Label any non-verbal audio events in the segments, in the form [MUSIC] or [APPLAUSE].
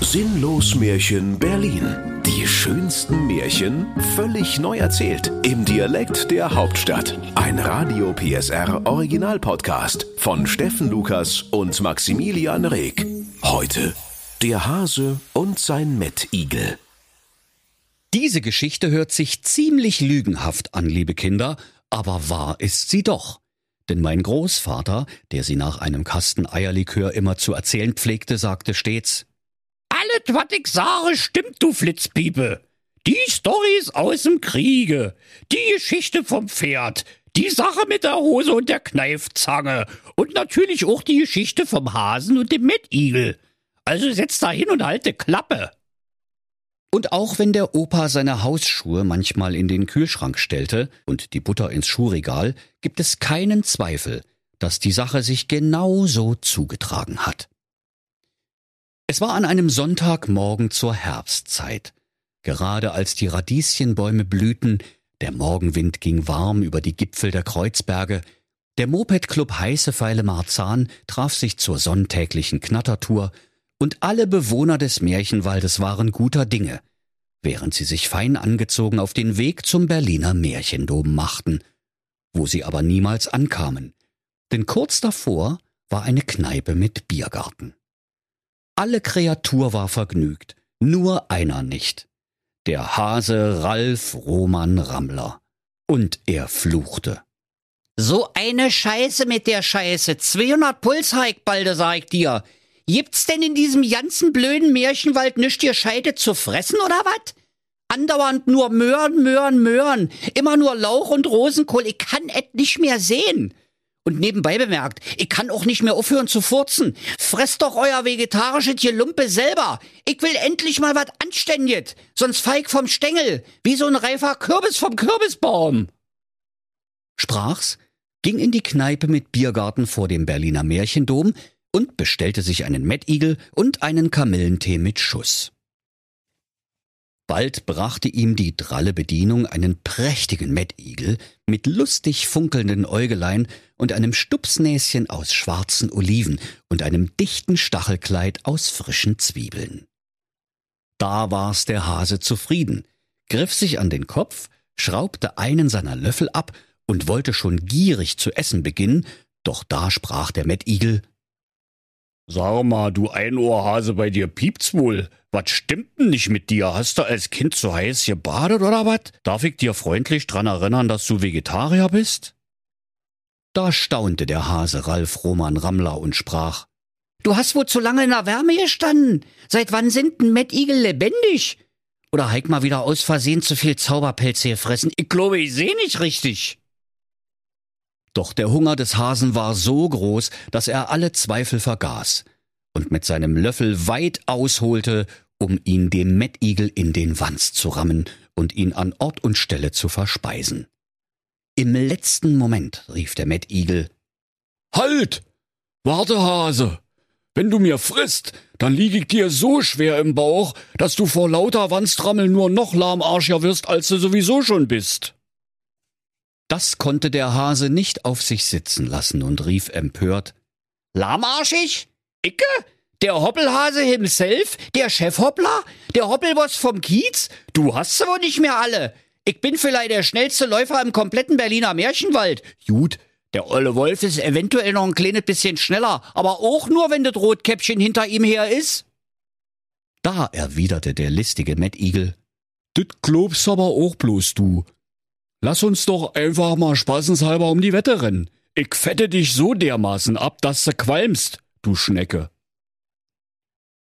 Sinnlos Märchen Berlin. Die schönsten Märchen völlig neu erzählt. Im Dialekt der Hauptstadt. Ein Radio PSR Original Podcast von Steffen Lukas und Maximilian Reg. Heute der Hase und sein Mettigel. Diese Geschichte hört sich ziemlich lügenhaft an, liebe Kinder, aber wahr ist sie doch. Denn mein Großvater, der sie nach einem Kasten Eierlikör immer zu erzählen pflegte, sagte stets, Alles, was ich sage, stimmt, du Flitzpiepe. Die Storys aus dem Kriege, die Geschichte vom Pferd, die Sache mit der Hose und der Kneifzange und natürlich auch die Geschichte vom Hasen und dem Mettigel. Also setz da hin und halte Klappe. Und auch wenn der Opa seine Hausschuhe manchmal in den Kühlschrank stellte und die Butter ins Schuhregal, gibt es keinen Zweifel, dass die Sache sich genau so zugetragen hat. Es war an einem Sonntagmorgen zur Herbstzeit. Gerade als die Radieschenbäume blühten, der Morgenwind ging warm über die Gipfel der Kreuzberge, der Mopedclub Heißefeile Marzahn traf sich zur sonntäglichen Knattertour und alle Bewohner des Märchenwaldes waren guter Dinge, während sie sich fein angezogen auf den Weg zum Berliner Märchendom machten, wo sie aber niemals ankamen, denn kurz davor war eine Kneipe mit Biergarten. Alle Kreatur war vergnügt, nur einer nicht. Der Hase Ralf Roman Rammler. Und er fluchte. So eine Scheiße mit der Scheiße. 200 Puls, Heik, balde, sag ich dir. Gibt's denn in diesem ganzen blöden Märchenwald nischt ihr Scheide zu fressen oder wat? Andauernd nur Möhren, Möhren, Möhren. Immer nur Lauch und Rosenkohl. Ich kann et nicht mehr sehen. Und nebenbei bemerkt, ich kann auch nicht mehr aufhören zu furzen. Fresst doch euer vegetarisches Gelumpe selber. Ich will endlich mal wat Anständiges. Sonst feig vom Stängel. Wie so ein reifer Kürbis vom Kürbisbaum. Sprach's, ging in die Kneipe mit Biergarten vor dem Berliner Märchendom und bestellte sich einen Mettigel und einen Kamillentee mit Schuss. Bald brachte ihm die dralle Bedienung einen prächtigen Mettigel mit lustig funkelnden Äugelein und einem Stupsnäschen aus schwarzen Oliven und einem dichten Stachelkleid aus frischen Zwiebeln. Da war's der Hase zufrieden, griff sich an den Kopf, schraubte einen seiner Löffel ab und wollte schon gierig zu essen beginnen, doch da sprach der Mettigel Sag mal, du Einohrhase, bei dir piept's wohl. Was stimmt denn nicht mit dir? Hast du als Kind so heiß gebadet oder was? Darf ich dir freundlich dran erinnern, dass du Vegetarier bist? Da staunte der Hase Ralf Roman Rammler und sprach, Du hast wohl zu lange in der Wärme gestanden. Seit wann sind ein Mettigel lebendig? Oder heik mal wieder aus Versehen zu viel Zauberpelze gefressen? Ich glaube, ich seh nicht richtig. Doch der Hunger des Hasen war so groß, dass er alle Zweifel vergaß und mit seinem Löffel weit ausholte, um ihn dem Mettigel in den Wanst zu rammen und ihn an Ort und Stelle zu verspeisen. Im letzten Moment rief der Mettigel Halt! Warte, Hase! Wenn du mir frisst, dann lieg ich dir so schwer im Bauch, dass du vor lauter Wanstrammeln nur noch lahmarscher wirst, als du sowieso schon bist. Das konnte der Hase nicht auf sich sitzen lassen und rief empört Lahmarschig? Icke? Der Hoppelhase himself? Der Chefhoppler? Der Hoppelboss vom Kiez? Du hast sie wohl nicht mehr alle. Ich bin vielleicht der schnellste Läufer im kompletten Berliner Märchenwald. Gut, der olle Wolf ist eventuell noch ein kleines bisschen schneller, aber auch nur, wenn das Rotkäppchen hinter ihm her ist. Da erwiderte der listige Mettigel. Dit glaubst aber auch bloß du. Lass uns doch einfach mal spaßenshalber um die Wette rennen. Ich fette dich so dermaßen ab, dass du qualmst, du Schnecke.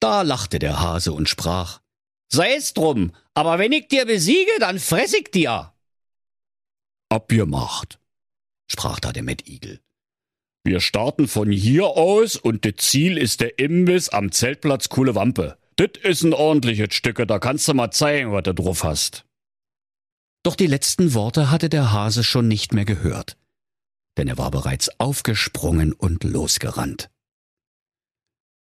Da lachte der Hase und sprach, Sei's drum, aber wenn ich dir besiege, dann fress ich dir. Abgemacht, sprach da der Mettigel. Wir starten von hier aus und das Ziel ist der Imbiss am Zeltplatz Kuhle Wampe. Das ist ein ordentliches Stücke, da kannst du mal zeigen, was du drauf hast. Doch die letzten Worte hatte der Hase schon nicht mehr gehört, denn er war bereits aufgesprungen und losgerannt.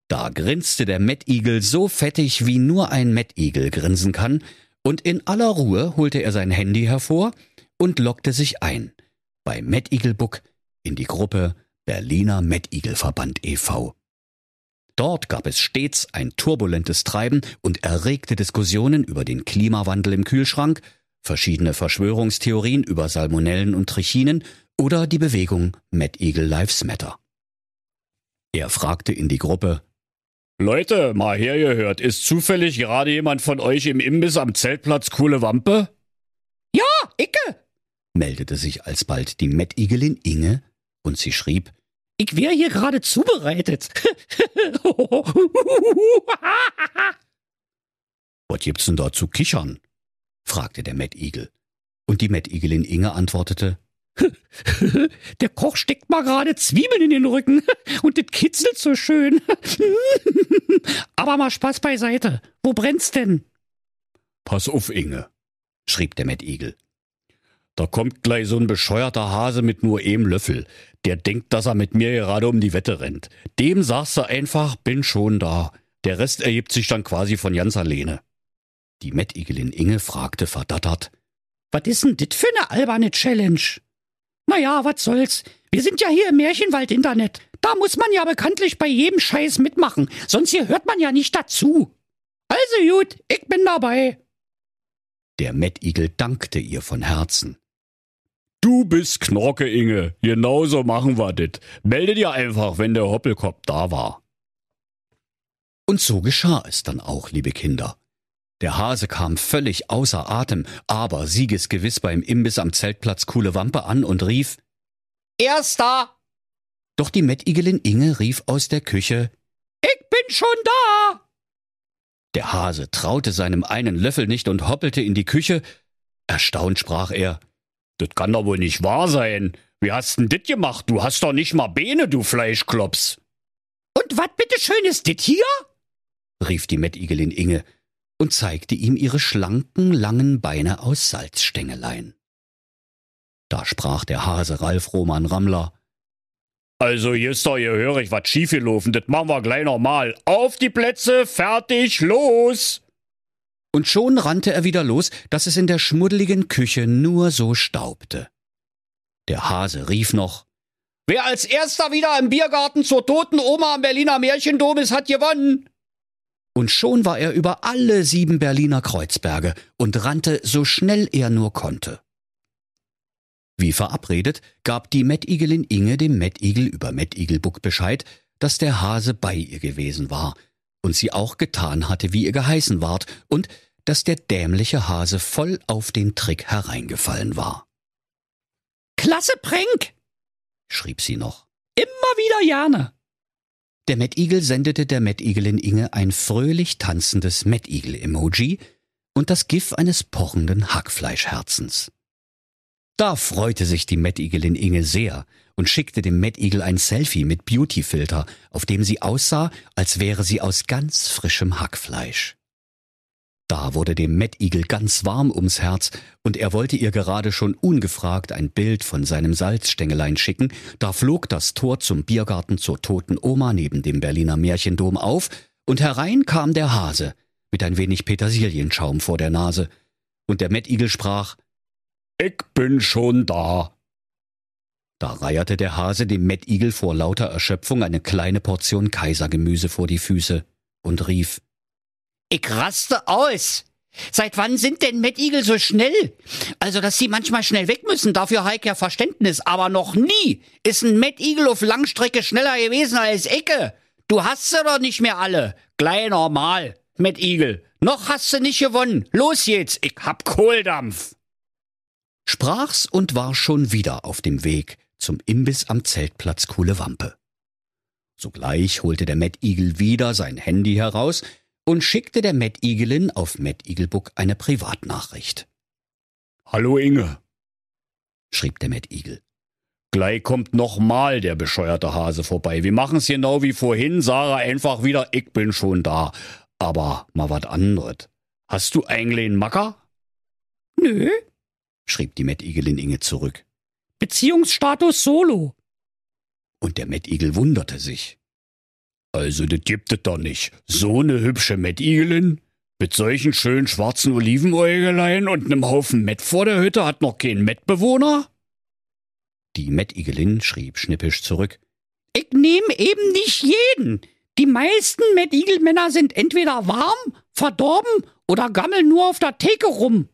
Da grinste der Mettigel so fettig, wie nur ein Mettigel grinsen kann, und in aller Ruhe holte er sein Handy hervor und lockte sich ein bei Mettigelbuck in die Gruppe Berliner Mettigelverband e.V. Dort gab es stets ein turbulentes Treiben und erregte Diskussionen über den Klimawandel im Kühlschrank, verschiedene Verschwörungstheorien über Salmonellen und Trichinen oder die Bewegung Mad Eagle Lives Matter. Er fragte in die Gruppe, Leute, mal hergehört, ist zufällig gerade jemand von euch im Imbiss am Zeltplatz coole Wampe? Ja, Icke, meldete sich alsbald die Mad Eaglin Inge und sie schrieb, ich wär hier gerade zubereitet. [LAUGHS] Was gibt's denn da zu kichern? Fragte der Eagle. Und die Mad Eaglin Inge antwortete, [LAUGHS] Der Koch steckt mal gerade Zwiebeln in den Rücken [LAUGHS] und das kitzelt so schön. [LAUGHS] Aber mal Spaß beiseite. Wo brennt's denn? Pass auf, Inge, schrieb der Eagle. Da kommt gleich so ein bescheuerter Hase mit nur einem Löffel. Der denkt, dass er mit mir gerade um die Wette rennt. Dem sagst du einfach, bin schon da. Der Rest ergibt sich dann quasi von ganz alleine. Die Mad Eaglin Inge fragte verdattert, Was ist denn dit für ne alberne Challenge? Naja, was soll's. Wir sind ja hier im Märchenwald-Internet. Da muss man ja bekanntlich bei jedem Scheiß mitmachen, sonst hier hört man ja nicht dazu. Also gut, ich bin dabei. Der Eagle dankte ihr von Herzen. Du bist Knorke, Inge. Genauso machen wir dit. Melde dir einfach, wenn der Hoppelkopf da war. Und so geschah es dann auch, liebe Kinder. Der Hase kam völlig außer Atem, aber siegesgewiss beim Imbiss am Zeltplatz Kuhle Wampe an und rief Erster! Doch die Mettigelin Inge rief aus der Küche Ich bin schon da! Der Hase traute seinem einen Löffel nicht und hoppelte in die Küche. Erstaunt sprach er Das kann doch wohl nicht wahr sein. Wie hast denn dit gemacht? Du hast doch nicht mal Beine, du Fleischklops. Und wat bitteschön ist dit hier? rief die Mettigelin Inge und zeigte ihm ihre schlanken, langen Beine aus Salzstängelein. Da sprach der Hase Ralf Roman Rammler. Also, hier ist doch gehörig was schiefgelaufen, das machen wir gleich nochmal. Auf die Plätze, fertig, los! Und schon rannte er wieder los, dass es in der schmuddeligen Küche nur so staubte. Der Hase rief noch, Wer als erster wieder im Biergarten zur toten Oma am Berliner Märchendom ist, hat gewonnen und schon war er über alle sieben Berliner Kreuzberge und rannte so schnell er nur konnte. Wie verabredet gab die Mettigelin Inge dem Mettigel über Mettigelbuck Bescheid, dass der Hase bei ihr gewesen war und sie auch getan hatte, wie ihr geheißen ward, und dass der dämliche Hase voll auf den Trick hereingefallen war. Klasse Pränk! schrieb sie noch. Immer wieder gerne. Der Mettigel sendete der Mettigelin Inge ein fröhlich tanzendes Mettigel-Emoji und das GIF eines pochenden Hackfleischherzens. Da freute sich die Mettigelin Inge sehr und schickte dem Mettigel ein Selfie mit Beautyfilter, auf dem sie aussah, als wäre sie aus ganz frischem Hackfleisch. Da wurde dem Mettigel ganz warm ums Herz, und er wollte ihr gerade schon ungefragt ein Bild von seinem Salzstängelein schicken, da flog das Tor zum Biergarten zur toten Oma neben dem Berliner Märchendom auf, und herein kam der Hase mit ein wenig Petersilienschaum vor der Nase, und der Mettigel sprach Ich bin schon da. Da reierte der Hase dem Mettigel vor lauter Erschöpfung eine kleine Portion Kaisergemüse vor die Füße und rief ich raste aus. Seit wann sind denn Mettigel so schnell? Also, dass sie manchmal schnell weg müssen, dafür Heik ja Verständnis, aber noch nie ist ein Mettigel auf Langstrecke schneller gewesen als Ecke. Du hast sie doch nicht mehr alle. Gleich normal, Mettigel. Noch hast du nicht gewonnen. Los jetzt, ich hab Kohldampf. Sprach's und war schon wieder auf dem Weg zum Imbiss am Zeltplatz Kuhle Wampe. Sogleich holte der Mettigel wieder sein Handy heraus, und schickte der Matt Eagelin auf Matt Eaglebook eine Privatnachricht. Hallo Inge, schrieb der Matt Eagle. Gleich kommt nochmal der bescheuerte Hase vorbei. Wir machen's genau wie vorhin, Sarah einfach wieder, ich bin schon da. Aber mal wat anderes. Hast du eigentlich einen Macker? Nö, schrieb die Matt Eagelin Inge zurück. Beziehungsstatus solo. Und der Eagle wunderte sich. Also, das gibt es doch nicht. So ne hübsche Mettigelin? Mit solchen schönen schwarzen Olivenäugelein und nem Haufen Mett vor der Hütte hat noch kein Mettbewohner? Die Mettigelin schrieb schnippisch zurück. Ich nehm eben nicht jeden. Die meisten Mad Eagle Männer sind entweder warm, verdorben oder gammeln nur auf der Theke rum.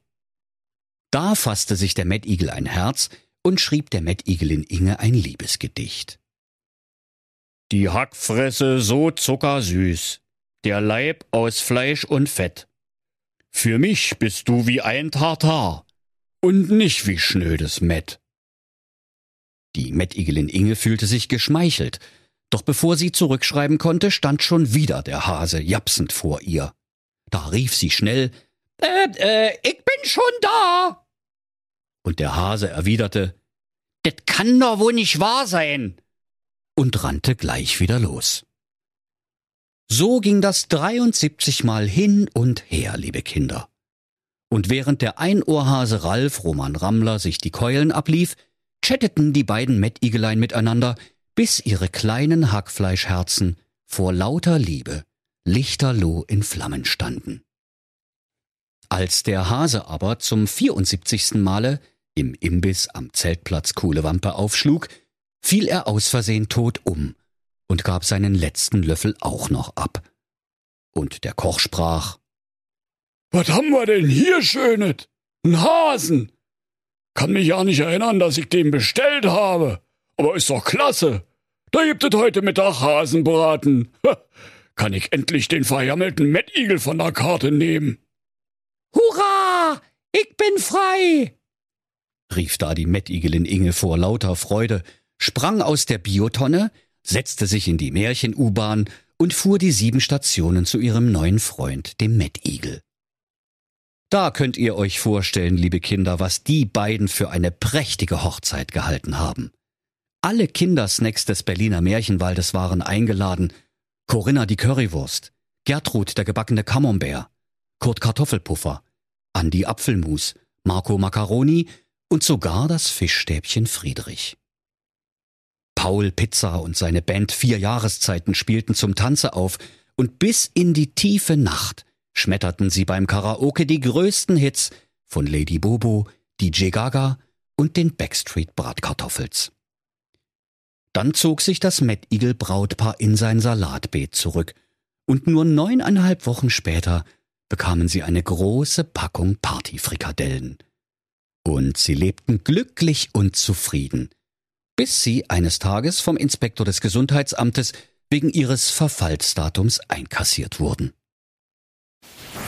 Da fasste sich der Eagle ein Herz und schrieb der Mad Eagle in Inge ein Liebesgedicht. Die Hackfresse so zuckersüß, der Leib aus Fleisch und Fett. Für mich bist du wie ein Tartar und nicht wie schnödes Mett. Die Mettigelin Inge fühlte sich geschmeichelt, doch bevor sie zurückschreiben konnte, stand schon wieder der Hase japsend vor ihr. Da rief sie schnell Äh, äh, ich bin schon da. Und der Hase erwiderte Das kann doch wohl nicht wahr sein. Und rannte gleich wieder los. So ging das 73 Mal hin und her, liebe Kinder. Und während der Einohrhase Ralf Roman Rammler sich die Keulen ablief, chatteten die beiden Mettigelein miteinander, bis ihre kleinen Hackfleischherzen vor lauter Liebe lichterloh in Flammen standen. Als der Hase aber zum 74. Male im Imbiss am Zeltplatz Kuhlewampe aufschlug, fiel er aus Versehen tot um und gab seinen letzten Löffel auch noch ab. Und der Koch sprach Was haben wir denn hier Schönes? Ein Hasen. Kann mich ja nicht erinnern, dass ich den bestellt habe. Aber ist doch klasse. Da gibt es heute Mittag Hasenbraten. Kann ich endlich den verjammelten Mettigel von der Karte nehmen? Hurra! Ich bin frei! rief da die Mettigelin Inge vor lauter Freude, sprang aus der Biotonne, setzte sich in die Märchen-U-Bahn und fuhr die sieben Stationen zu ihrem neuen Freund, dem Mettigel. Da könnt ihr euch vorstellen, liebe Kinder, was die beiden für eine prächtige Hochzeit gehalten haben. Alle Kindersnacks des Berliner Märchenwaldes waren eingeladen. Corinna die Currywurst, Gertrud der gebackene Camembert, Kurt Kartoffelpuffer, Andi Apfelmus, Marco Macaroni und sogar das Fischstäbchen Friedrich. Paul Pizza und seine Band Vier Jahreszeiten spielten zum Tanze auf und bis in die tiefe Nacht schmetterten sie beim Karaoke die größten Hits von Lady Bobo, DJ Gaga und den Backstreet Bratkartoffels. Dann zog sich das Eagle Brautpaar in sein Salatbeet zurück und nur neuneinhalb Wochen später bekamen sie eine große Packung Partyfrikadellen. Und sie lebten glücklich und zufrieden, bis sie eines Tages vom Inspektor des Gesundheitsamtes wegen ihres Verfallsdatums einkassiert wurden.